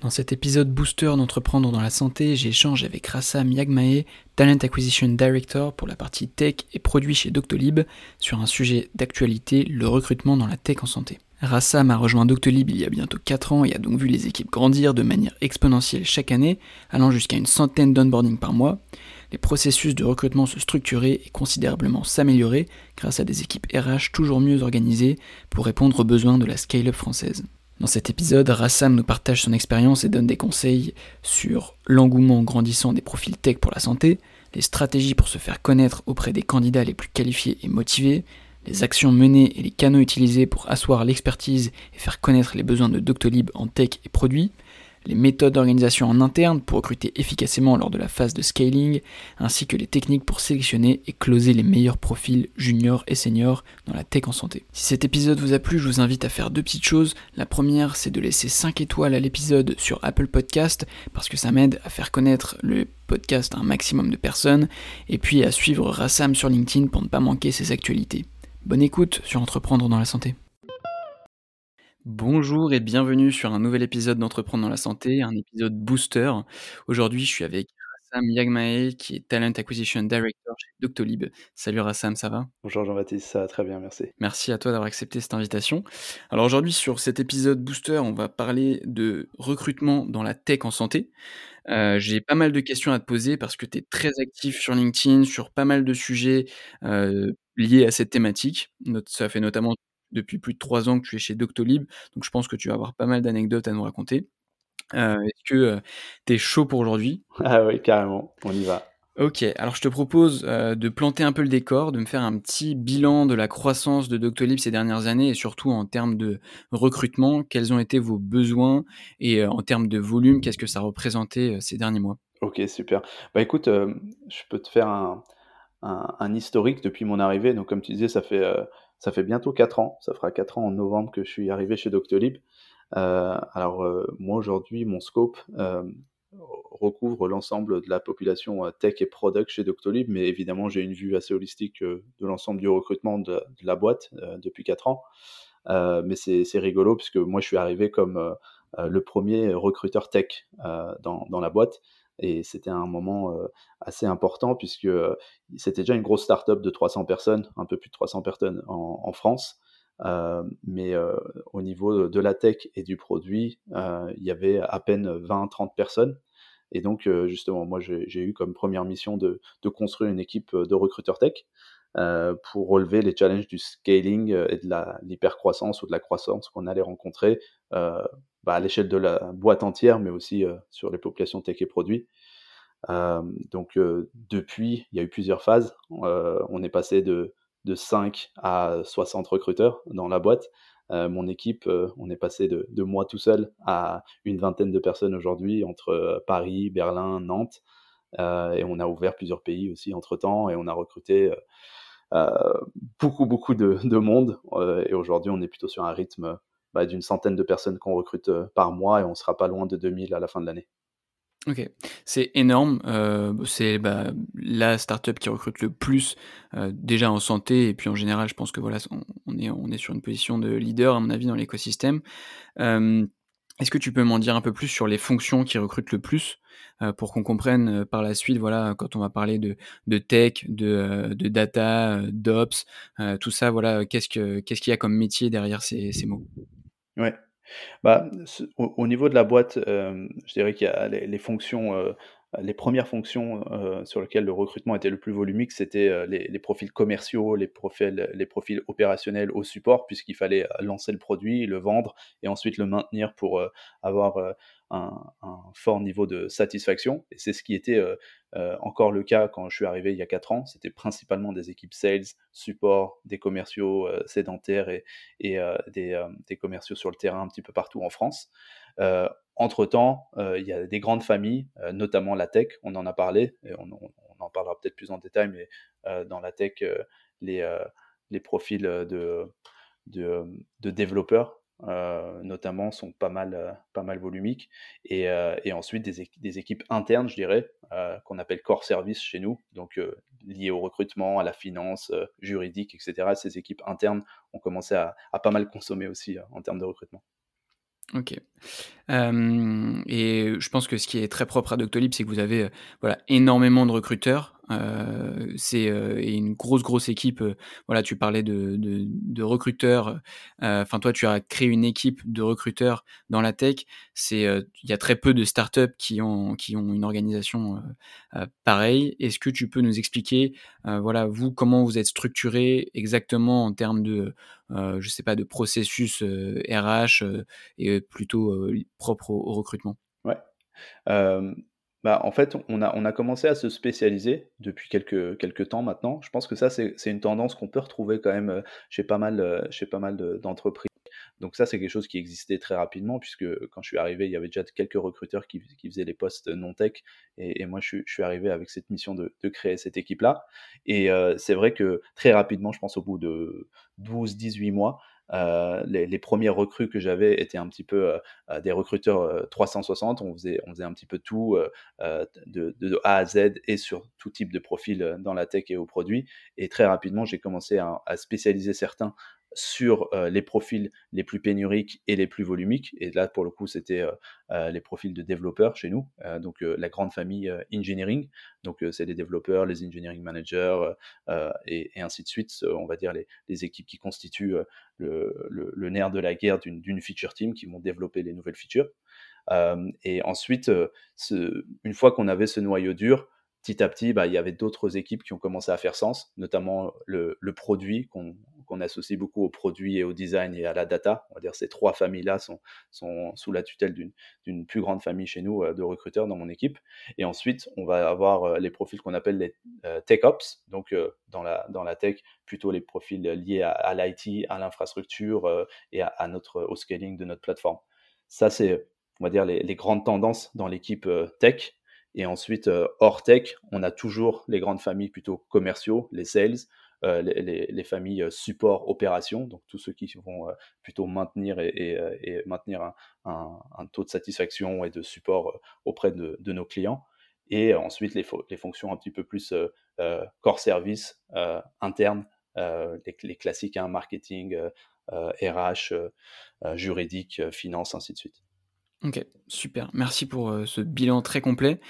Dans cet épisode booster d'entreprendre dans la santé, j'échange avec Rassam Yagmae, Talent Acquisition Director pour la partie tech et produits chez Doctolib, sur un sujet d'actualité, le recrutement dans la tech en santé. Rassam a rejoint Doctolib il y a bientôt 4 ans et a donc vu les équipes grandir de manière exponentielle chaque année, allant jusqu'à une centaine d'onboarding par mois. Les processus de recrutement se structurer et considérablement s'améliorer grâce à des équipes RH toujours mieux organisées pour répondre aux besoins de la scale-up française. Dans cet épisode, Rassam nous partage son expérience et donne des conseils sur l'engouement grandissant des profils tech pour la santé, les stratégies pour se faire connaître auprès des candidats les plus qualifiés et motivés, les actions menées et les canaux utilisés pour asseoir l'expertise et faire connaître les besoins de Doctolib en tech et produits, les méthodes d'organisation en interne pour recruter efficacement lors de la phase de scaling, ainsi que les techniques pour sélectionner et closer les meilleurs profils juniors et seniors dans la tech en santé. Si cet épisode vous a plu, je vous invite à faire deux petites choses. La première, c'est de laisser 5 étoiles à l'épisode sur Apple Podcast, parce que ça m'aide à faire connaître le podcast à un maximum de personnes, et puis à suivre Rassam sur LinkedIn pour ne pas manquer ses actualités. Bonne écoute sur Entreprendre dans la santé. Bonjour et bienvenue sur un nouvel épisode d'Entreprendre dans la santé, un épisode booster. Aujourd'hui, je suis avec Rassam Yagmae, qui est Talent Acquisition Director chez Doctolib. Salut Rassam, ça va? Bonjour Jean-Baptiste, ça va très bien, merci. Merci à toi d'avoir accepté cette invitation. Alors aujourd'hui, sur cet épisode booster, on va parler de recrutement dans la tech en santé. Euh, j'ai pas mal de questions à te poser parce que tu es très actif sur LinkedIn, sur pas mal de sujets euh, liés à cette thématique. Ça fait notamment depuis plus de trois ans que tu es chez Doctolib, donc je pense que tu vas avoir pas mal d'anecdotes à nous raconter. Euh, est-ce que tu es chaud pour aujourd'hui? Ah oui, carrément, on y va. Ok, alors je te propose de planter un peu le décor, de me faire un petit bilan de la croissance de Doctolib ces dernières années et surtout en termes de recrutement, quels ont été vos besoins et en termes de volume, qu'est-ce que ça représentait ces derniers mois? Ok, super. Bah écoute, je peux te faire un, un, historique depuis mon arrivée. Donc comme tu disais, ça fait ça fait bientôt 4 ans, ça fera 4 ans en novembre que je suis arrivé chez Doctolib. Euh, alors euh, moi aujourd'hui, mon scope euh, recouvre l'ensemble de la population tech et product chez Doctolib, mais évidemment j'ai une vue assez holistique de l'ensemble du recrutement de, de la boîte depuis 4 ans. mais c'est rigolo puisque moi je suis arrivé comme le premier recruteur tech dans, dans la boîte. Et c'était un moment assez important puisque c'était déjà une grosse start-up de 300 personnes, un peu plus de 300 personnes en, France. Mais au niveau de la tech et du produit, il y avait à peine 20-30 personnes. Et donc, justement, moi, j'ai eu comme première mission de, de, construire une équipe de recruteurs tech pour relever les challenges du scaling et de l'hypercroissance ou de la croissance qu'on allait rencontrer bah, à l'échelle de la boîte entière, mais aussi euh, sur les populations tech et produits. Euh, donc euh, depuis, il y a eu plusieurs phases. on est passé de, de 5 à 60 recruteurs dans la boîte. mon équipe, on est passé de, de, moi tout seul à une vingtaine de personnes aujourd'hui entre Paris, Berlin, Nantes. et on a ouvert plusieurs pays aussi entre-temps et on a recruté beaucoup, beaucoup de, de monde. et aujourd'hui, on est plutôt sur un rythme bah, d'une centaine de personnes qu'on recrute euh, par mois et on sera pas loin de 2000 à la fin de l'année. Ok, c'est énorme. Euh, c'est bah, la startup qui recrute le plus euh, déjà en santé et puis en général, je pense que voilà, on, est, on est sur une position de leader à mon avis dans l'écosystème. Est-ce que tu peux m'en dire un peu plus sur les fonctions qui recrutent le plus pour qu'on comprenne par la suite, voilà, quand on va parler de, de tech, de, de data, d'ops, tout ça, voilà, qu'est-ce qu'il ce qu'il y a comme métier derrière ces, ces mots? Ouais. Bah, au, niveau de la boîte, euh, je dirais qu'il y a les, fonctions, euh, les premières fonctions euh, sur lesquelles le recrutement était le plus volumique, c'était les, profils commerciaux, les profils, opérationnels au support, puisqu'il fallait lancer le produit, le vendre et ensuite le maintenir pour avoir un, fort niveau de satisfaction. Et c'est ce qui était euh, euh, encore le cas quand je suis arrivé il y a 4 ans. C'était principalement des équipes sales, support, des commerciaux euh, sédentaires et, des, commerciaux sur le terrain un petit peu partout en France. Entre-temps, il y a des grandes familles, notamment la tech, on en a parlé, et on, en parlera peut-être plus en détail, mais dans la tech, les, profils de, développeurs euh, notamment sont pas mal, euh, volumiques. Et, euh, ensuite, des, équipes internes, je dirais, qu'on appelle core service chez nous, donc liées au recrutement, à la finance, juridique, etc. Ces équipes internes ont commencé à pas mal consommer aussi en termes de recrutement. Ok. et je pense que ce qui est très propre à Doctolib, c'est que vous avez voilà, énormément de recruteurs euh, c'est euh, une grosse grosse équipe. Euh, voilà, tu parlais de, de, de recruteurs. Enfin, toi, tu as créé une équipe de recruteurs dans la tech. C'est il y a très peu de startups qui ont qui ont une organisation pareille. Est-ce que tu peux nous expliquer, voilà, vous comment vous êtes structuré exactement en termes de je sais pas de processus RH et plutôt propre au, au recrutement? Ouais. Bah, en fait, on a, on a commencé à se spécialiser depuis quelques, quelques temps maintenant. Je pense que ça, c'est une tendance qu'on peut retrouver quand même euh, chez pas mal, euh, mal d'entreprises. Donc ça, c'est quelque chose qui existait très rapidement, puisque quand je suis arrivé, il y avait déjà quelques recruteurs qui, qui faisaient les postes non-tech, et, moi, je, suis arrivé avec cette mission de, de créer cette équipe-là. Et euh, c'est vrai que très rapidement, je pense au bout de 12-18 mois, euh, les, premiers recrues que j'avais étaient un petit peu euh, euh, des recruteurs 360. On faisait, on faisait un petit peu tout de, A à Z et sur tout type de profil dans la tech et aux produits. Et très rapidement, j'ai commencé à, spécialiser certains sur les profils les plus pénuriques et les plus volumiques. Et là, pour le coup, c'était les profils de développeurs chez nous, donc la grande famille engineering. Donc, c'est les développeurs, les engineering managers et, ainsi de suite. on va dire les, équipes qui constituent le, nerf de la guerre d'une feature team qui vont développer les nouvelles features. et ensuite, une fois qu'on avait ce noyau dur, petit à petit, bah, il y avait d'autres équipes qui ont commencé à faire sens, notamment le, produit qu'on associe beaucoup au produit et au design et à la data. On va dire ces trois familles-là sont, sous la tutelle d'une plus grande famille chez nous euh, de recruteurs dans mon équipe. Et ensuite, on va avoir euh, les profils qu'on appelle les euh, tech ops, donc dans, la, tech, plutôt les profils liés à, l'IT, à l'infrastructure et à, notre, au scaling de notre plateforme. Ça, c'est, on va dire, les, les grandes tendances dans l'équipe tech. Et ensuite, hors tech, on a toujours les grandes familles plutôt commerciaux, les sales, euh, les, familles euh, support opération, donc tous ceux qui vont plutôt maintenir et, maintenir un, taux de satisfaction et de support auprès de, nos clients. Et ensuite, les, les, fonctions un petit peu plus core service, interne, les, classiques, hein, marketing, RH, juridique, finance, ainsi de suite. Ok, super. Merci pour euh, ce bilan très complet.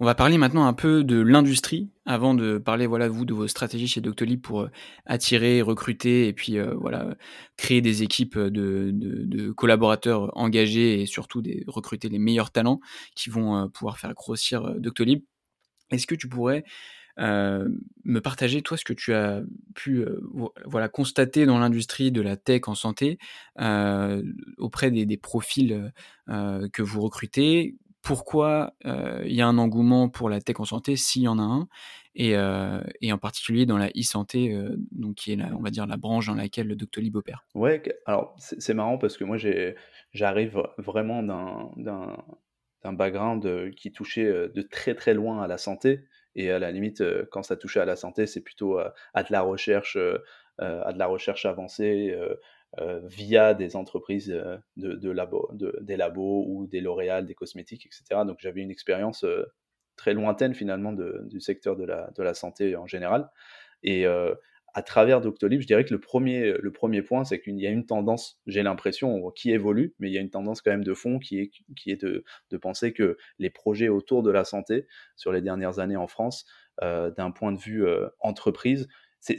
On va parler maintenant un peu de l'industrie avant de parler voilà vous de vos stratégies chez Doctolib pour euh, attirer, recruter et puis euh, voilà créer des équipes de, collaborateurs engagés et surtout recruter les meilleurs talents qui vont pouvoir faire grossir Doctolib. Est-ce que tu pourrais me partager toi ce que tu as pu euh, voilà constater dans l'industrie de la tech en santé euh, auprès des, des profils que vous recrutez. Pourquoi il y a un engouement pour la tech en santé s'il y en a un? Et, et, en particulier dans la e-santé, donc qui est la, on va dire la branche dans laquelle le Doctolib opère. Ouais, alors c'est marrant parce que moi j'arrive vraiment d'un background qui touchait de très très loin à la santé. Et à la limite, euh, quand ça touchait à la santé, c'est plutôt à, de la recherche, euh, euh, à de la recherche avancée via des entreprises de, labo, de, des labos ou des L'Oréal, des cosmétiques, etc. Donc j'avais une expérience très lointaine finalement du secteur de la, de la santé en général. Et à travers Doctolib, je dirais que le premier, le premier point, c'est qu'il y a une tendance, j'ai l'impression, qui évolue, mais il y a une tendance quand même de fond qui est, de penser que les projets autour de la santé sur les dernières années en France, euh, d'un point de vue euh, entreprise,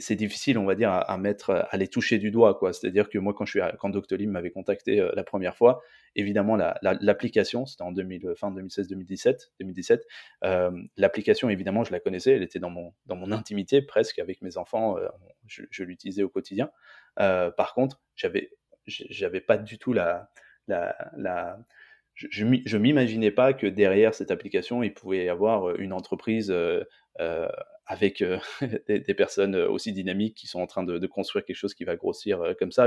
c'est difficile, on va dire, à, mettre, à les toucher du doigt, quoi. C'est-à-dire que moi, quand je suis, quand Doctolib m'avait contacté euh, la première fois, évidemment, l'application, c'était en 2000, fin 2016-2017, 2017, euh, l'application, évidemment, je la connaissais, elle était dans mon, dans mon intimité presque avec mes enfants, euh, je, l'utilisais au quotidien. par contre, j'avais, j'avais pas du tout la, la, la je, je m'imaginais pas que derrière cette application, il pouvait y avoir une entreprise avec euh, des, personnes euh, aussi dynamiques qui sont en train de, construire quelque chose qui va grossir euh, comme ça.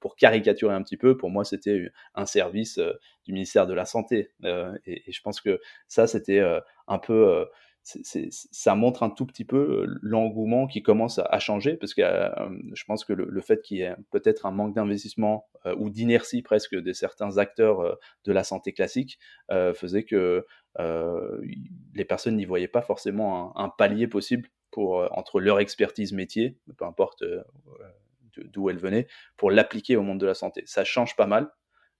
Pour caricaturer un petit peu, pour moi, c'était un service du ministère de la Santé. Et, je pense que ça, c'était un peu ça montre un tout petit peu l'engouement qui commence à, changer, parce que je pense que le, fait qu'il y ait peut-être un manque d'investissement ou d'inertie presque de certains acteurs de la santé classique faisait que les personnes n'y voyaient pas forcément un, palier possible pour, entre leur expertise métier, peu importe d'où elle venait, pour l'appliquer au monde de la santé. Ça change pas mal.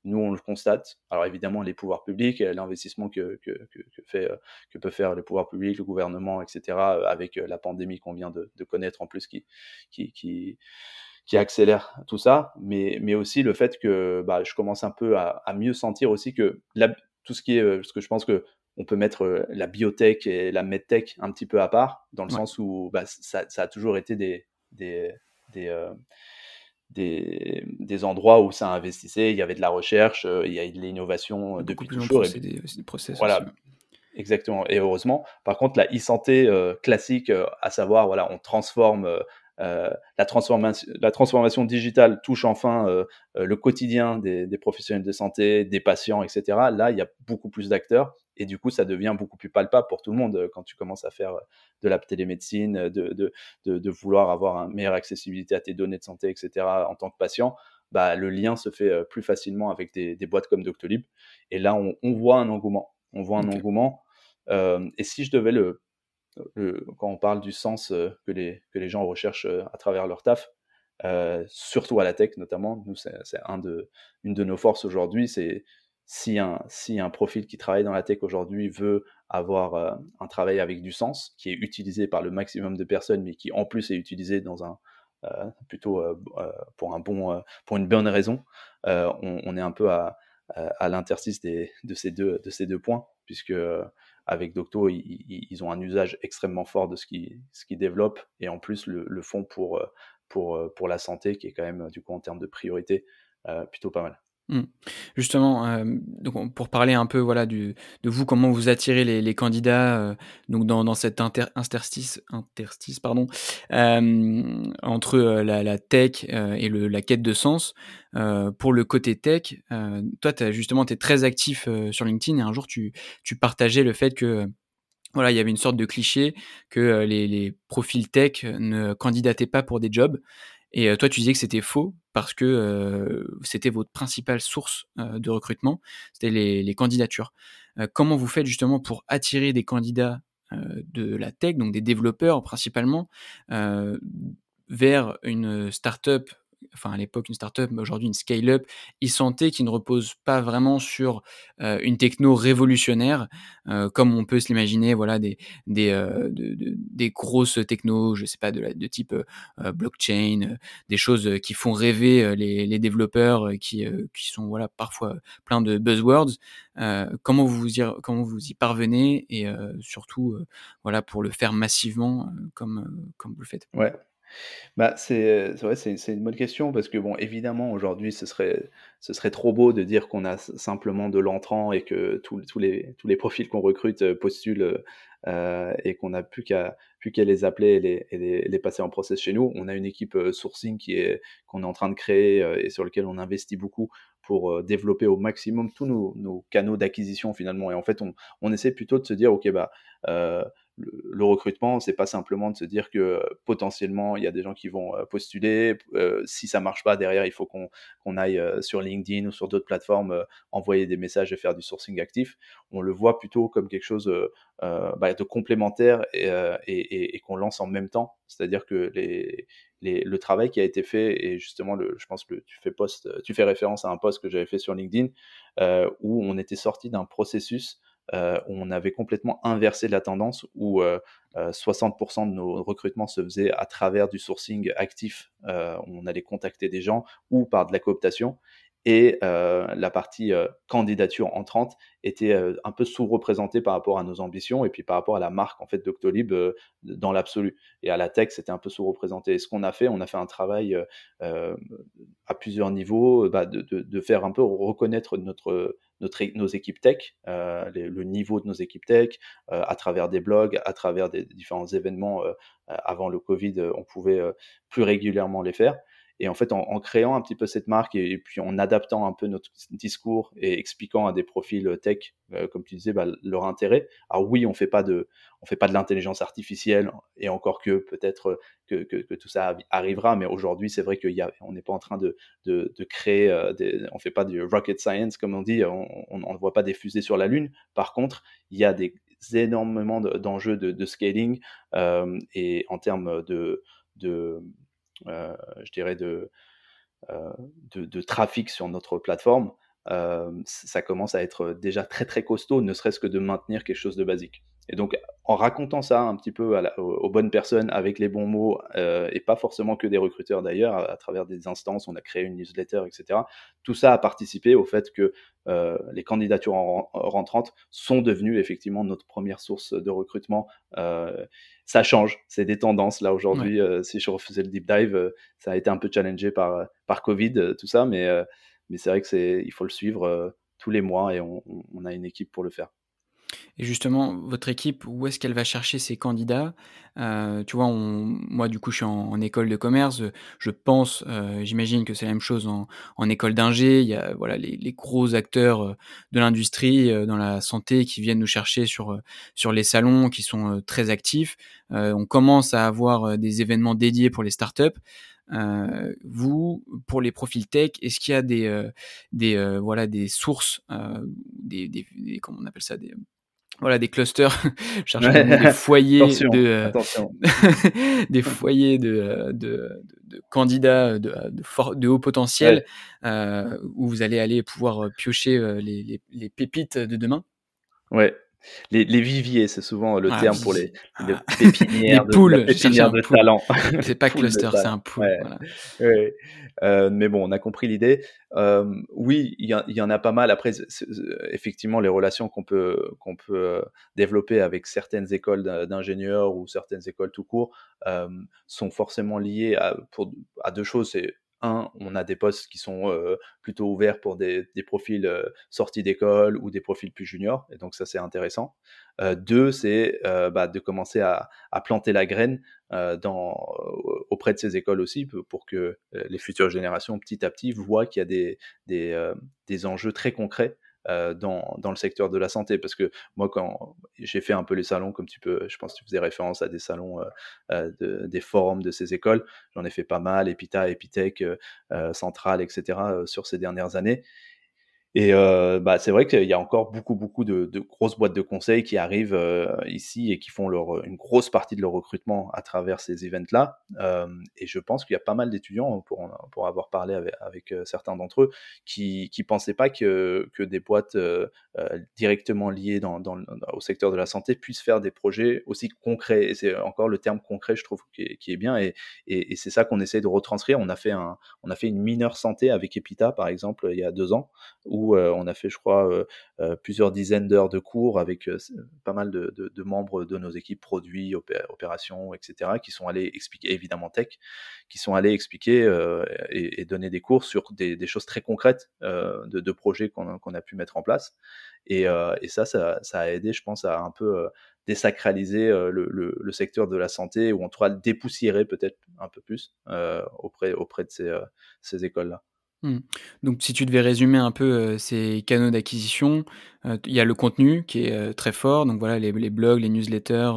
Nous, on le constate. Alors évidemment, les pouvoirs publics, l'investissement que, que, que, peut faire les pouvoirs publics, le gouvernement, etc., avec la pandémie qu'on vient de, connaître en plus, qui, qui, qui, accélère tout ça, mais, mais aussi le fait que bah, je commence un peu à, mieux sentir aussi que tout ce qui est, parce que je pense que on peut mettre la biotech et la medtech un petit peu à part, dans le sens où bah, ça, ça, a toujours été des, des, des, euh, des, des, endroits où ça investissait, il y avait de la recherche, euh, il y a de l'innovation euh, depuis toujours. C'est des, des, process. Voilà, exactement. Et heureusement, par contre, la e-santé classique, à savoir, voilà, on transforme la, transformation, la transformation digitale touche enfin le quotidien des, des, professionnels de santé, des patients, etc. Là, il y a beaucoup plus d'acteurs et du coup, ça devient beaucoup plus palpable pour tout le monde quand tu commences à faire de la télémédecine, de, de, de, vouloir avoir une meilleure accessibilité à tes données de santé, etc. en tant que patient. Bah, le lien se fait plus facilement avec des, des boîtes comme Doctolib. Et là, on, on, voit un engouement. On voit un engouement. Euh, et si je devais le, quand on parle du sens que, les, que les gens recherchent à travers leur taf, euh, surtout à la tech notamment, nous, c'est un de, une de nos forces aujourd'hui, c'est si un, si un profil qui travaille dans la tech aujourd'hui veut avoir euh, un travail avec du sens, qui est utilisé par le maximum de personnes, mais qui en plus est utilisé dans un, euh, plutôt euh, pour, un bon, pour une bonne raison, on, est un peu à, à l'interstice de, ces deux, de ces deux points, puisque avec Docto, ils, ont un usage extrêmement fort de ce qu'ils ce développent, et en plus le, le font pour, pour, pour la santé, qui est quand même, du coup, en termes de priorité, plutôt pas mal. Mmh. Justement, euh, donc pour parler un peu voilà de vous, comment vous attirez les, candidats euh, donc dans, dans cet inter, interstice, interstice pardon, euh, entre la, tech et la quête de sens. pour le côté tech, toi, justement, tu es très actif sur LinkedIn et un jour, tu, tu partageais le fait que voilà, il y avait une sorte de cliché que les, les profils tech ne candidataient pas pour des jobs. Et toi, tu disais que c'était faux parce que c'était votre principale source de recrutement, c'était les, les, candidatures. comment vous faites justement pour attirer des candidats de la tech, donc des développeurs principalement, vers une startup enfin à l'époque une startup, mais aujourd'hui une scale-up e-santé qui ne repose pas vraiment sur euh, une techno révolutionnaire, euh, comme on peut se l'imaginer, voilà, des, des, euh, de, de, des grosses technos, je sais pas, de, type blockchain, des choses qui font rêver les, les développeurs, qui, qui sont voilà parfois plein de buzzwords. comment vous y, comment vous y parvenez et surtout voilà pour le faire massivement comme comme vous le faites? Ouais. Bah, c'est vrai, c'est une bonne question parce que bon, évidemment, aujourd'hui, ce serait ce serait trop beau de dire qu'on a simplement de l'entrant et que tous tous les tous les profils qu'on recrute, euh, postulent, euh, et qu'on n'a plus qu'à plus les appeler et les et les passer en process chez nous. On a une équipe, euh, sourcing qui est qu'on est en train de créer, et sur lequel on investit beaucoup pour, développer au maximum tous nos nos canaux d'acquisition finalement et en fait, on on essaie plutôt de se dire: «OK, bah, le, recrutement, c'est pas simplement de se dire que euh, potentiellement il y a des gens qui vont euh, postuler. Euh, si ça marche pas derrière, il faut qu'on aille sur LinkedIn ou sur d'autres plateformes envoyer des messages et faire du sourcing actif. On le voit plutôt comme quelque chose bah, de complémentaire et, qu'on lance en même temps. C'est-à-dire que le travail qui a été fait et justement, je pense que tu fais tu fais référence à un post que j'avais fait sur LinkedIn où on était sorti d'un processus euh, on avait complètement inversé la tendance où 60% euh, euh, de nos recrutements se faisaient à travers du sourcing actif. on allait contacter des gens ou par de la cooptation et la partie candidature entrante était un peu sous-représentée par rapport à nos ambitions et puis par rapport à la marque en fait d'Octolib dans l'absolu et à la tech c'était un peu sous-représenté et ce qu'on a fait on a fait un travail à plusieurs niveaux bah, de, de, faire un peu reconnaître notre notre, nos équipes tech, euh, le niveau de nos équipes tech, euh, à travers des blogs, à travers des différents événements. Euh, avant le Covid, on pouvait plus régulièrement les faire. Et en fait, en, créant un petit peu cette marque et, puis en adaptant un peu notre discours et expliquant à des profils tech, euh, comme tu disais, bah, leur intérêt. Alors oui, on fait pas de, on fait pas de l'intelligence artificielle et encore que peut-être que, que, tout ça arrivera, mais aujourd'hui, c'est vrai qu'on n'est pas en train de, de, créer, euh, des, on fait pas du rocket science comme on dit, on ne voit pas des fusées sur la Lune. Par contre, il y a des énormément d'enjeux de, scaling euh, et en termes de, de je dirais, de, euh, de, de, trafic sur notre plateforme, ça commence à être déjà très très costaud, ne serait-ce que de maintenir quelque chose de basique. Et donc, en racontant ça un petit peu aux, bonnes personnes, avec les bons mots, euh, et pas forcément que des recruteurs d'ailleurs, à, travers des instances, on a créé une newsletter, etc. Tout ça a participé au fait que euh, les candidatures rentrantes sont devenues effectivement notre première source de recrutement. Euh, ça change, c'est des tendances là aujourd'hui. si je refaisais le deep dive, ça a été un peu challengé par, par Covid, tout ça, mais, mais c'est vrai que c'est, il faut le suivre tous les mois et on, on a une équipe pour le faire. Et justement, votre équipe, où est-ce qu'elle va chercher ses candidats? Euh, Tu vois, moi, du coup, je suis en, école de commerce. Je pense, euh, j'imagine que c'est la même chose en, école d'ingé. Il y a voilà les, gros acteurs euh, de l'industrie, dans la santé, qui viennent nous chercher sur les salons, qui sont très actifs. on commence à avoir des événements dédiés pour les startups. Vous, pour les profils tech, est-ce qu'il y a des, sources, des, des, comment on appelle ça, voilà des clusters. Je des foyers de euh, des foyers de, de, de, candidats de, de, haut potentiel euh, où vous allez aller pouvoir piocher euh, les, les, les pépites de demain. Ouais les, les, viviers, c'est souvent le ah, terme pour les, les ah. pépinières, les poules, de, pépinières de talent. C'est pas cluster, c'est un pool. Voilà. Ouais. Euh, mais bon, on a compris l'idée. Euh, oui, il y, y, en a pas mal. Après, effectivement, les relations qu'on peut, qu'on peut euh, développer avec certaines écoles d'ingénieurs ou certaines écoles tout court euh, sont forcément liées à, pour, à deux choses. C'est on a des postes qui sont euh, plutôt ouverts pour des, profils euh, sortis d'école ou des profils plus juniors, et donc ça c'est intéressant. Euh, deux, c'est bah, de commencer à, planter la graine auprès de ces écoles aussi pour que les futures générations petit à petit voient qu'il y a des enjeux très concrets euh, dans, dans, le secteur de la santé. Parce que moi, quand j'ai fait un peu les salons, comme tu peux, je pense que tu faisais référence à des salons, euh, euh, de, des forums de ces écoles, j'en ai fait pas mal, Epita, Epitech, Centrale, etc., sur ces dernières années. Et euh, bah, c'est vrai qu'il y a encore beaucoup, beaucoup de, grosses boîtes de conseil qui arrivent euh, ici et qui font leur, une grosse partie de leur recrutement à travers ces events-là. Euh, et je pense qu'il y a pas mal d'étudiants, pour, pour avoir parlé avec, euh, certains d'entre eux, qui ne pensaient pas que, que des boîtes euh, euh, directement liées dans, au secteur de la santé puissent faire des projets aussi concrets. Et c'est encore le terme concret, je trouve, qui est, bien. Et, et, et c'est ça qu'on essaie de retranscrire. On a, fait un, on a fait une mineure santé avec Epita, par exemple, il y a deux ans, où on a fait, je crois, plusieurs dizaines d'heures de cours avec pas mal de, membres de nos équipes produits, opérations, etc., qui sont allés expliquer, évidemment tech, qui sont allés expliquer et, donner des cours sur des, choses très concrètes de, projets qu'on a pu mettre en place. Et, ça, ça, a aidé, je pense, à un peu désacraliser le, secteur de la santé, ou en tout cas dépoussiérer peut-être un peu plus auprès, auprès de ces écoles-là. Mmh. Donc si tu devais résumer un peu, euh, ces canaux d'acquisition, euh, il y a le contenu qui est, euh, très fort, donc voilà les blogs, les newsletters,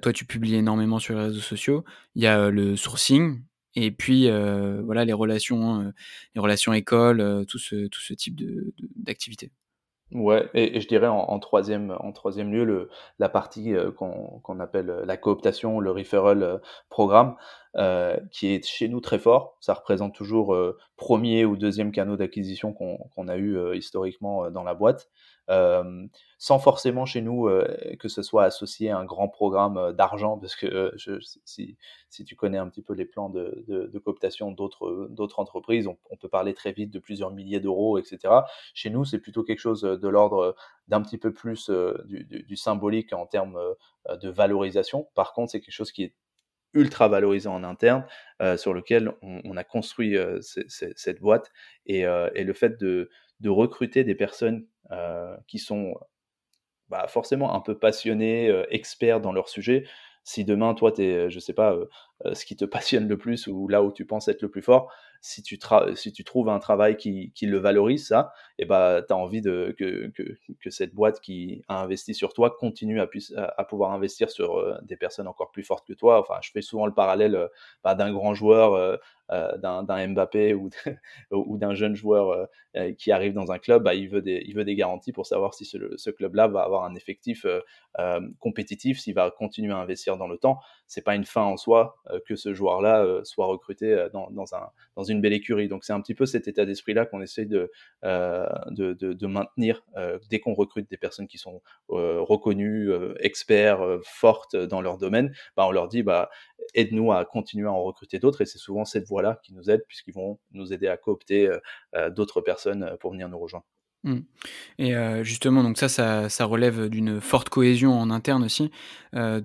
toi tu publies énormément sur les réseaux sociaux. Il y a, le sourcing et puis, voilà les relations, les relations écoles, tout ce type de d'activité. Ouais, et, je dirais en, troisième, en troisième lieu, le, la partie qu'on appelle la cooptation, le referral programme, qui est chez nous très fort. Ça représente toujours premier ou deuxième canot d'acquisition qu'on a eu historiquement dans la boîte sans forcément chez nous que ce soit associé à un grand programme d'argent, parce que je, si, si, tu connais un petit peu les plans de, de, de cooptation d'autres entreprises, on, on, peut parler très vite de plusieurs milliers d'euros, etc. Chez nous, c'est plutôt quelque chose de l'ordre d'un petit peu plus du, du, du, symbolique en termes de valorisation. Par contre, c'est quelque chose qui est ultra valorisé en interne, euh, sur lequel on, a construit euh, cette boîte. Et, euh, et, le fait de, recruter des personnes qui sont bah, forcément un peu passionnés, experts dans leur sujet, si demain, toi, tu es, je sais pas, ce qui te passionne le plus ou là où tu penses être le plus fort, si tu, si tu trouves un travail qui, qui le valorise, ça, et ben, tu as envie que, que, cette boîte qui a investi sur toi continue à, à pouvoir investir sur des personnes encore plus fortes que toi. Enfin, je fais souvent le parallèle bah, d'un grand joueur euh, d'un Mbappé ou, ou d'un jeune joueur euh, euh, qui arrive dans un club, bah, il, veut des, il veut des garanties pour savoir si ce, club-là va avoir un effectif compétitif, s'il va continuer à investir dans le temps. C'est pas une fin en soi que ce joueur-là soit recruté dans, dans, un, dans une belle écurie. Donc c'est un petit peu cet état d'esprit-là qu'on essaie de, de, de, maintenir dès qu'on recrute des personnes qui sont reconnues, experts, fortes dans leur domaine. Bah, on leur dit bah, aide-nous à continuer à en recruter d'autres et c'est souvent cette voie-là qui nous aide puisqu'ils vont nous aider à coopter euh, euh, d'autres personnes euh, pour venir nous rejoindre. Mmh. Et justement, donc ça, ça, relève d'une forte cohésion en interne aussi.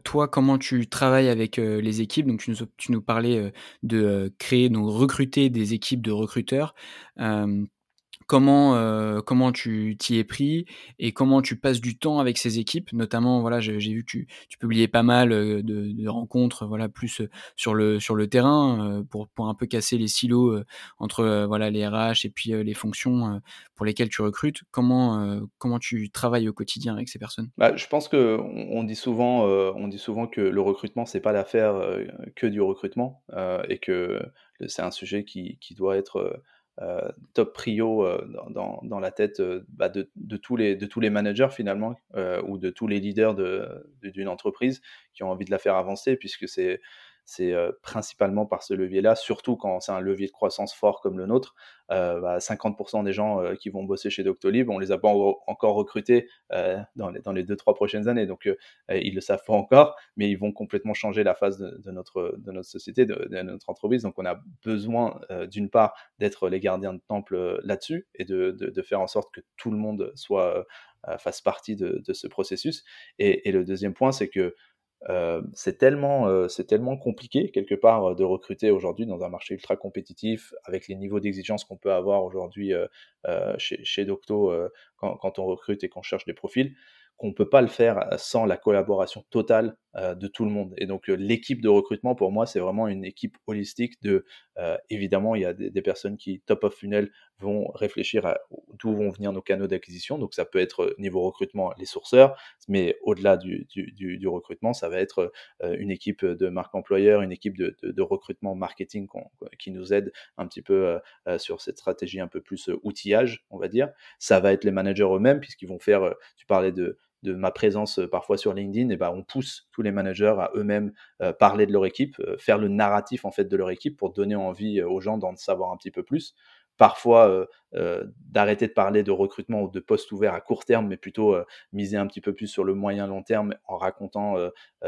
toi, comment tu travailles avec les équipes? Donc, tu nous, tu nous parlais de créer, donc recruter des équipes de recruteurs comment, euh, comment tu t'y es pris et comment tu passes du temps avec ces équipes. Notamment, voilà, j'ai vu que tu, tu, publiais pas mal euh, de, de, rencontres, voilà, plus euh, sur le, sur le terrain pour, pour un peu casser les silos entre voilà, les RH et puis les fonctions pour lesquelles tu recrutes. Comment, comment tu travailles au quotidien avec ces personnes? Bah, Je pense que on dit souvent, on dit souvent que le recrutement c'est pas l'affaire que du recrutement et que c'est un sujet qui, qui doit être euh, top prio euh, dans, la tête euh, bah, de, tous les, de tous les managers finalement ou de tous les leaders d'une entreprise qui ont envie de la faire avancer puisque c'est c'est principalement par ce levier-là, surtout quand c'est un levier de croissance fort comme le nôtre. Bah, 50% des gens qui vont bosser chez Doctolib, on les a pas encore recrutés dans, les, dans les deux trois prochaines années, donc ils le savent pas encore, mais ils vont complètement changer la phase de, notre société, de, notre entreprise. Donc on a besoin d'une part d'être les gardiens de temple là-dessus et de, faire en sorte que tout le monde soit fasse partie de, ce processus. Et le deuxième point, c'est que euh, c'est tellement, euh, c'est tellement compliqué quelque part de recruter aujourd'hui dans un marché ultra compétitif avec les niveaux d'exigence qu'on peut avoir aujourd'hui euh, chez, chez, Docto quand, quand, on recrute et qu'on cherche des profils qu'on peut pas le faire sans la collaboration totale euh, de tout le monde. Et donc euh, l'équipe de recrutement, pour moi, c'est vraiment une équipe holistique de, euh, évidemment, il y a des, personnes qui, top of funnel, vont réfléchir à d'où vont venir nos canaux d'acquisition. Donc ça peut être niveau recrutement les sourceurs, mais au-delà du, du, recrutement, ça va être une équipe de marque employeur, une équipe de, recrutement marketing qui nous aide un petit peu sur cette stratégie un peu plus outillage, on va dire. Ça va être les managers eux-mêmes, puisqu'ils vont faire, tu parlais de de ma présence euh, parfois sur LinkedIn, et ben on pousse tous les managers à eux-mêmes euh, parler de leur équipe, euh, faire le narratif en fait de leur équipe pour donner envie aux gens d'en savoir un petit peu plus. Parfois d'arrêter de parler de recrutement ou de postes ouverts à court terme, mais plutôt miser un petit peu plus sur le moyen long terme en racontant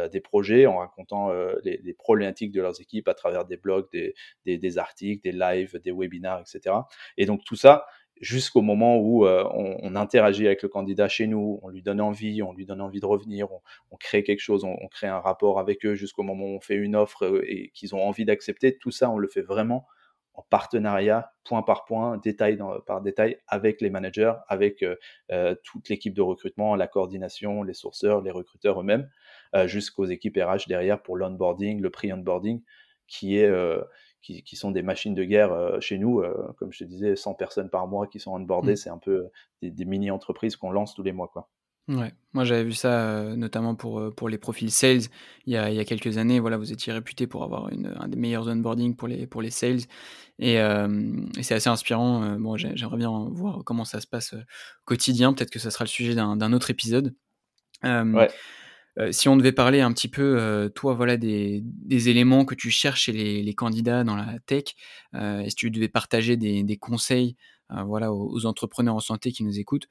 des projets, en racontant les, problématiques de leurs équipes à travers des blogs, des, des, des articles, des lives, des webinars, etc. Et donc tout ça, jusqu'au moment où euh, on, interagit avec le candidat chez nous, on lui donne envie, on lui donne envie de revenir, on, crée quelque chose, on, crée un rapport avec eux jusqu'au moment où on fait une offre euh, et qu'ils ont envie d'accepter. Tout ça, on le fait vraiment en partenariat, point par point, détail par détail, avec les managers, avec euh, toute l'équipe de recrutement, la coordination, les sourceurs, les recruteurs eux-mêmes, jusqu'aux équipes RH derrière pour l'onboarding, le pre-onboarding, qui est qui, sont des machines de guerre euh, chez nous. Euh, comme je te disais, 100 personnes par mois qui sont onboardées, mmh. c'est un peu des, mini-entreprises qu'on lance tous les mois. Quoi. Ouais, moi j'avais vu ça euh, notamment pour, pour les profils sales il y, a, il y a quelques années. Voilà, vous étiez réputé pour avoir une, un des meilleurs onboarding pour les, pour les sales et, et c'est assez inspirant. bon, j'aimerais bien voir comment ça se passe quotidien. Peut-être que ça sera le sujet d'un autre épisode. ouais. Euh, si on devait parler un petit peu, euh, toi, voilà, des, éléments que tu cherches chez les, candidats dans la tech, euh, et si tu devais partager des, conseils voilà, aux, entrepreneurs en santé qui nous écoutent,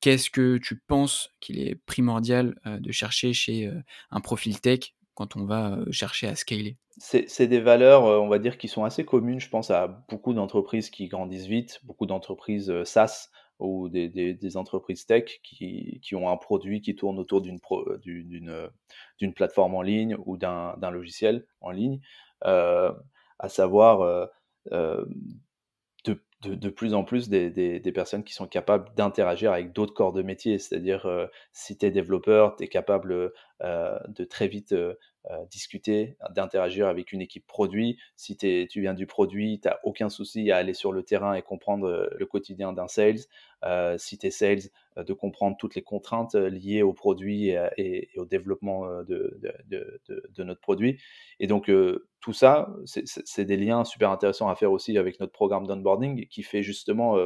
qu'est-ce que tu penses qu'il est primordial de chercher chez un profil tech quand on va chercher à scaler? C'est des valeurs, on va dire, qui sont assez communes, je pense, à beaucoup d'entreprises qui grandissent vite, beaucoup d'entreprises SaaS ou des, des, entreprises tech qui, qui, ont un produit qui tourne autour d'une d'une plateforme en ligne ou d'un logiciel en ligne, euh, à savoir euh, euh, de, plus en plus des, personnes qui sont capables d'interagir avec d'autres corps de métier. C'est-à-dire, euh, si tu es développeur, tu es capable euh, de très vite euh, discuter, d'interagir avec une équipe produit. Si tu viens du produit, tu n'as aucun souci à aller sur le terrain et comprendre le quotidien d'un sales. si tu es sales, de comprendre toutes les contraintes liées au produit et, au développement de, de, notre produit. Et donc, tout ça, c'est des liens super intéressants à faire aussi avec notre programme d'onboarding qui fait justement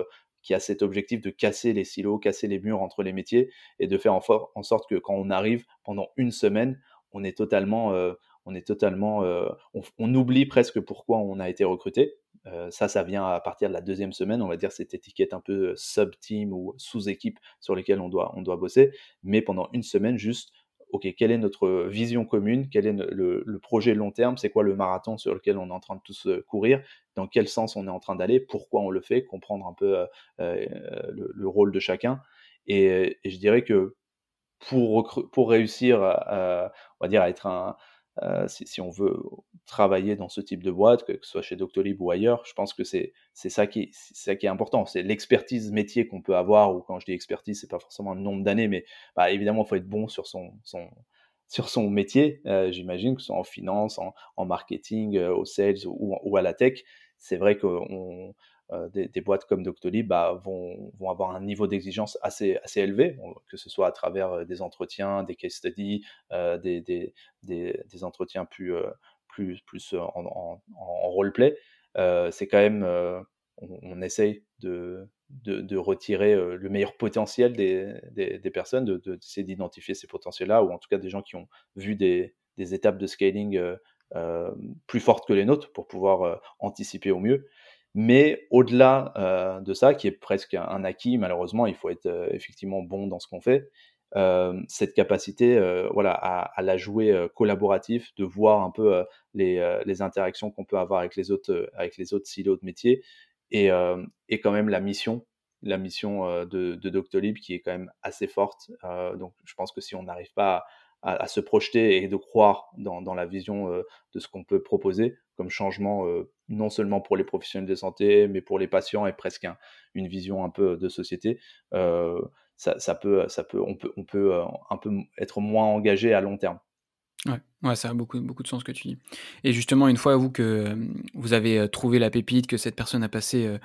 qui a cet objectif de casser les silos, casser les murs entre les métiers et de faire en, sorte que quand on arrive pendant une semaine, on est totalement, on est totalement, on, oublie presque pourquoi on a été recruté. ça, ça vient à partir de la deuxième semaine, on va dire cette étiquette un peu sub-team ou sous-équipe sur lesquelles on doit, on doit bosser. Mais pendant une semaine, juste, OK, quelle est notre vision commune Quel est le, projet long terme C'est quoi le marathon sur lequel on est en train de tous courir Dans quel sens on est en train d'aller Pourquoi on le fait Comprendre un peu le, rôle de chacun. Et, et, je dirais que pour, pour réussir à, on va dire, à être un, euh, si, on veut travailler dans ce type de boîte, que ce soit chez Doctolib ou ailleurs, je pense que c'est ça, qui, ça qui est important. C'est l'expertise métier qu'on peut avoir, ou quand je dis expertise, c'est pas forcément le nombre d'années, mais bah, évidemment, il faut être bon sur son, son, sur son métier, euh, j'imagine, que ce soit en finance, en, marketing, euh, au sales ou, ou, à la tech. C'est vrai qu'on euh, des, boîtes comme Doctolib bah, vont, avoir un niveau d'exigence assez, élevé, que ce soit à travers euh, des entretiens, des case studies, euh, des, entretiens plus, en, en, en roleplay. c'est quand même, on, essaye de, de, de, retirer le meilleur potentiel des, personnes, d'essayer de, d'identifier ces potentiels-là, ou en tout cas des gens qui ont vu des, étapes de scaling plus fortes que les nôtres pour pouvoir anticiper au mieux. Mais au-delà euh, de ça, qui est presque un, acquis, malheureusement, il faut être euh, effectivement bon dans ce qu'on fait. Euh, cette capacité voilà, à, la jouer collaboratif, de voir un peu les, interactions qu'on peut avoir avec les autres, avec les autres silos de métier, et, et quand même la mission, la mission de, de, Doctolib qui est quand même assez forte. donc je pense que si on n'arrive pas à, se projeter et de croire dans la vision de ce qu'on peut proposer comme changement non seulement pour les professionnels de santé, mais pour les patients et presque une vision un peu de société. Euh, ça, peut, ça peut, on peut, on peut euh, un peu être moins engagé à long terme. Ouais, ça a beaucoup, beaucoup de sens ce que tu dis. Et justement, une fois vous que euh, vous avez trouvé la pépite, que cette personne a passé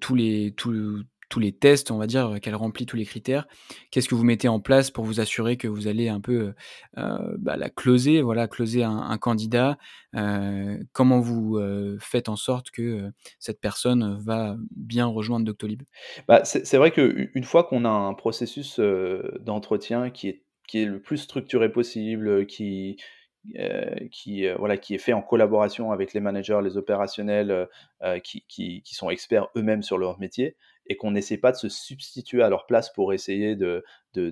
tous les, tous, tous les tests, on va dire, qu'elle remplit tous les critères. Qu'est-ce que vous mettez en place pour vous assurer que vous allez un peu euh, bah, la closer, voilà, closer un, candidat euh, Comment vous euh, faites en sorte que cette personne va bien rejoindre Doctolib? Bah, C'est vrai qu'une fois qu'on a un processus d'entretien qui est, qui est le plus structuré possible, qui, qui, voilà, qui est fait en collaboration avec les managers, les opérationnels, qui, qui, sont experts eux-mêmes sur leur métier, et qu'on n'essaie pas de se substituer à leur place pour essayer de, de,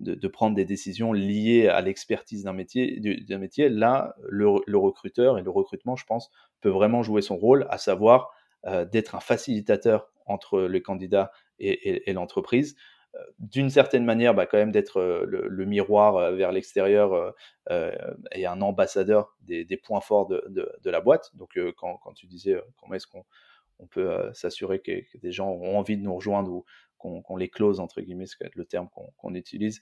de, prendre des décisions liées à l'expertise d'un métier, d'un métier. Là, le, recruteur et le recrutement, je pense, peut vraiment jouer son rôle, à savoir euh, d'être un facilitateur entre le candidat et, l'entreprise. Euh, d'une certaine manière, bah, quand même d'être euh, le, miroir vers l'extérieur et un ambassadeur des, des points forts de, de, la boîte. Donc, quand, quand, tu disais comment est-ce qu'on on peut s'assurer que, des gens ont envie de nous rejoindre ou qu'on les close, entre guillemets, c'est le terme qu'on utilise,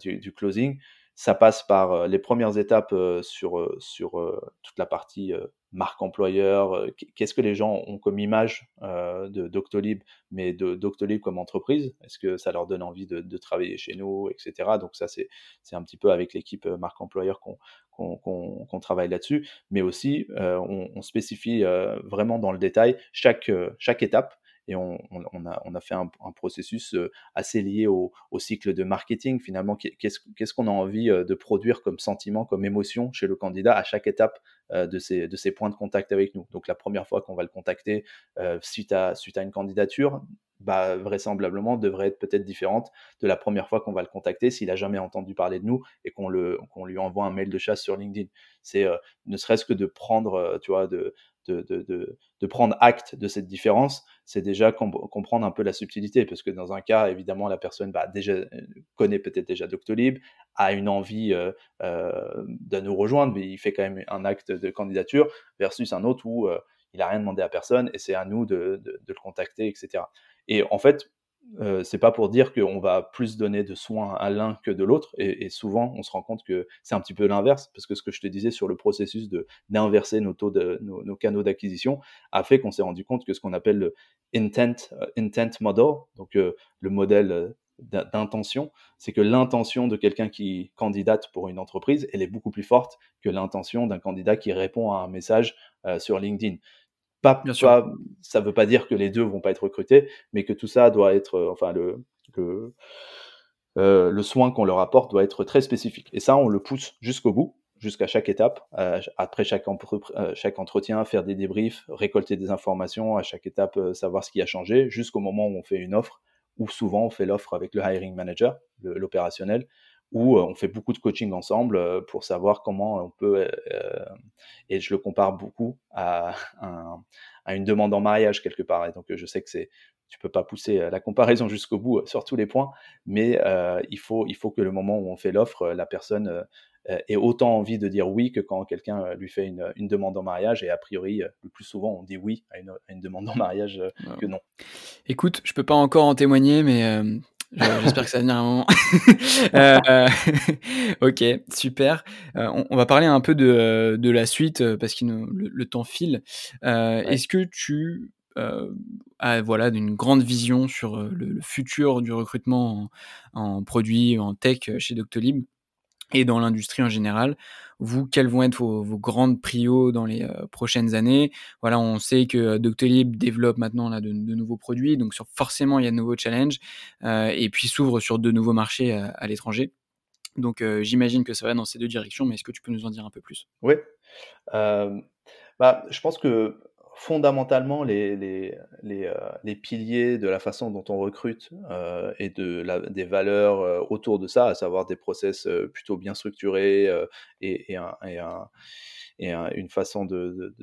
du, closing. Ça passe par les premières étapes sur, toute la partie marque employeur, qu'est-ce que les gens ont comme image de Doctolib, mais de Doctolib comme entreprise? Est-ce que ça leur donne envie de, travailler chez nous, etc. Donc ça, c'est un petit peu avec l'équipe marque employeur qu'on travaille là-dessus, mais aussi on, spécifie vraiment dans le détail chaque, chaque étape et on, a, fait un, processus euh, assez lié au, cycle de marketing. Finalement, qu'est-ce qu'on a envie euh, de produire comme sentiment, comme émotion chez le candidat à chaque étape euh, de ces, points de contact avec nous. Donc la première fois qu'on va le contacter suite, à, suite à une candidature, bah, vraisemblablement devrait être peut-être différente de la première fois qu'on va le contacter s'il a jamais entendu parler de nous et qu'on lui envoie un mail de chasse sur LinkedIn. C'est ne serait-ce que de prendre, tu vois, de, de, prendre acte de cette différence, c'est déjà comprendre un peu la subtilité, parce que dans un cas, évidemment, la personne va déjà, euh, connaît peut-être déjà Doctolib, a une envie euh, euh, de nous rejoindre, mais il fait quand même un acte de candidature, versus un autre où il a rien demandé à personne et c'est à nous de, de, le contacter, etc. Et en fait, euh, c'est pas pour dire qu'on va plus donner de soins à l'un que de l'autre. Et, souvent, on se rend compte que c'est un petit peu l'inverse, parce que ce que je te disais sur le processus d'inverser nos canaux d'acquisition a fait qu'on s'est rendu compte que ce qu'on appelle le intent euh, model, donc euh, le modèle d'intention, c'est que l'intention de quelqu'un qui candidate pour une entreprise, elle est beaucoup plus forte que l'intention d'un candidat qui répond à un message sur LinkedIn. Pas, ça ne veut pas dire que les deux vont pas être recrutés, mais que tout ça doit être, euh, enfin le, le, euh, le soin qu'on leur apporte doit être très spécifique. Et ça, on le pousse jusqu'au bout, jusqu'à chaque étape, euh, après chaque, chaque entretien, faire des débriefs, récolter des informations, à chaque étape savoir ce qui a changé, jusqu'au moment où on fait une offre, ou souvent on fait l'offre avec le hiring manager, l'opérationnel, où on fait beaucoup de coaching ensemble pour savoir comment on peut, et je le compare beaucoup à, à, une demande en mariage quelque part. Et donc je sais que c'est, tu peux pas pousser la comparaison jusqu'au bout sur tous les points, mais il faut, il faut que le moment où on fait l'offre, la personne ait autant envie de dire oui que quand quelqu'un lui fait une, une, demande en mariage. Et a priori, le plus souvent, on dit oui à une, à une demande en mariage que non. Écoute, je peux pas encore en témoigner, mais J'espère que ça va venir un moment. euh, ok, super. Euh, on, va parler un peu de, de la suite euh, parce que le, temps file. Euh, Est-ce que tu as voilà, une grande vision sur le, le futur du recrutement en, en produits, en tech chez Doctolib? Et dans l'industrie en général. Vous, quelles vont être vos, grandes prios dans les euh, prochaines années? Voilà, on sait que euh, Doctolib développe maintenant là, de, nouveaux produits, donc forcément il y a de nouveaux challenges, euh, et puis s'ouvre sur de nouveaux marchés à, l'étranger. Donc j'imagine que ça va dans ces deux directions, mais est-ce que tu peux nous en dire un peu plus? Oui, bah, je pense que fondamentalement les, les, les, euh, les, piliers de la façon dont on recrute euh, et de la, des valeurs euh, autour de ça, à savoir des process plutôt bien structurés et, et, un, et, un, et un, une façon de,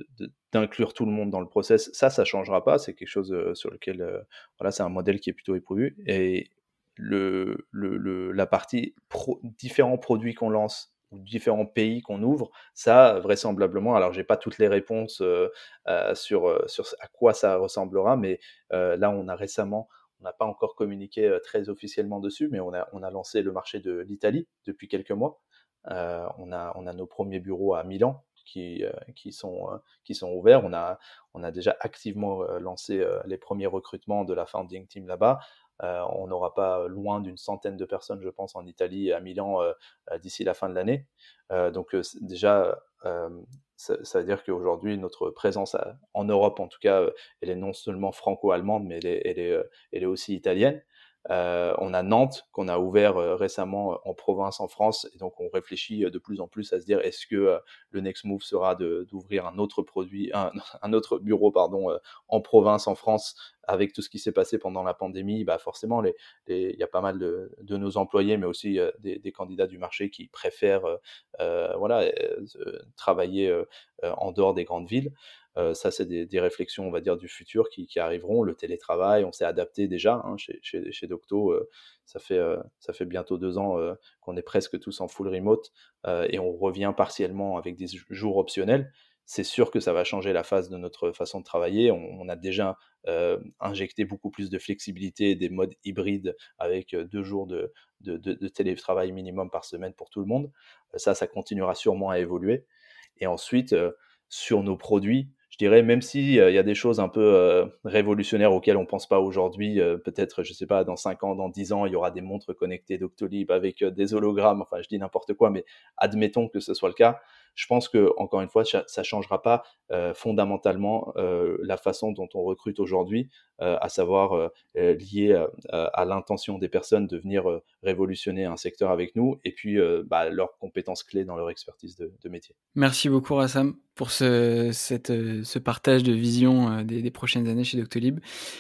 d'inclure tout le monde dans le process, ça, ça changera pas. C'est quelque chose sur lequel, voilà, c'est un modèle qui est plutôt éprouvé. Et le, le, le la partie différents produits qu'on lance différents pays qu'on ouvre, ça vraisemblablement, alors j'ai pas toutes les réponses sur, sur à quoi ça ressemblera, mais là on a récemment, on n'a pas encore communiqué très officiellement dessus, mais on a, on a lancé le marché de l'Italie depuis quelques mois. on, a, on a nos premiers bureaux à Milan qui, qui, sont, qui sont ouverts. On a, on a déjà activement lancé les premiers recrutements de la founding team là-bas. Euh, on n'aura pas loin d'une centaine de personnes, je pense, en Italie à Milan euh, euh, d'ici la fin de l'année. donc déjà, ça, veut dire qu'aujourd'hui, notre présence en Europe, en tout cas, elle est non seulement franco-allemande, mais elle est aussi italienne. Euh, on a Nantes qu'on a ouvert euh, récemment euh, en province en France et donc on réfléchit de plus en plus à se dire est-ce que le next move sera d'ouvrir un autre produit, un, autre bureau pardon en province en France avec tout ce qui s'est passé pendant la pandémie? Bah forcément, il y a pas mal de, nos employés, mais aussi des, des, candidats du marché qui préfèrent voilà travailler en dehors des grandes villes. Euh, ça, c'est des, réflexions, on va dire, du futur qui, arriveront. Le télétravail, on s'est adapté déjà hein, chez, Docto. Euh, ça, fait, euh, ça fait bientôt deux ans qu'on est presque tous en full remote et on revient partiellement avec des jours optionnels. C'est sûr que ça va changer la phase de notre façon de travailler. On, a déjà injecté beaucoup plus de flexibilité, des modes hybrides avec deux jours de télétravail minimum par semaine pour tout le monde. ça, ça continuera sûrement à évoluer. Et ensuite, sur nos produits, je dirais, même s'il euh, y a des choses un peu euh, révolutionnaires auxquelles on pense pas aujourd'hui, euh, peut-être, je sais pas, dans 5 ans, dans 10 ans, il y aura des montres connectées Doctolib avec des hologrammes, enfin, je dis n'importe quoi, mais admettons que ce soit le cas je pense que encore une fois, ça changera pas euh, fondamentalement euh, la façon dont on recrute aujourd'hui, euh, à savoir lié à l'intention des personnes de venir révolutionner un secteur avec nous, et puis bah, leurs compétences clés dans leur expertise de, de métier. Merci beaucoup Rassam pour ce, cette, ce partage de vision des, des, prochaines années chez Doctolib.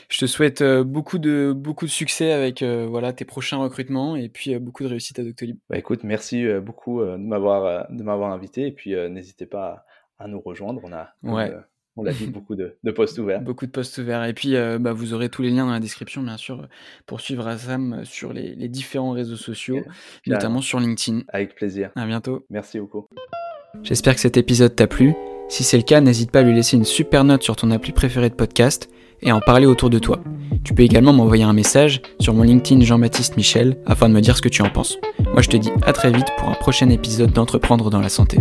Je te souhaite beaucoup de beaucoup de succès avec voilà tes prochains recrutements et puis beaucoup de réussite à Doctolib. Bah, écoute, merci beaucoup de m'avoir de m'avoir invité et puis puis euh, n'hésitez pas à, à, nous rejoindre. On a, ouais. euh, on l'a dit, beaucoup de, de, postes ouverts. Beaucoup de postes ouverts. Et puis, euh, bah, vous aurez tous les liens dans la description, bien sûr, pour suivre Azam sur les, les différents réseaux sociaux, notamment sur LinkedIn. Avec plaisir. À bientôt. Merci beaucoup. J'espère que cet épisode t'a plu. Si c'est le cas, n'hésite pas à lui laisser une super note sur ton appli préféré de podcast et à en parler autour de toi. Tu peux également m'envoyer un message sur mon LinkedIn Jean-Baptiste Michel afin de me dire ce que tu en penses. Moi je te dis à très vite pour un prochain épisode d'Entreprendre dans la santé.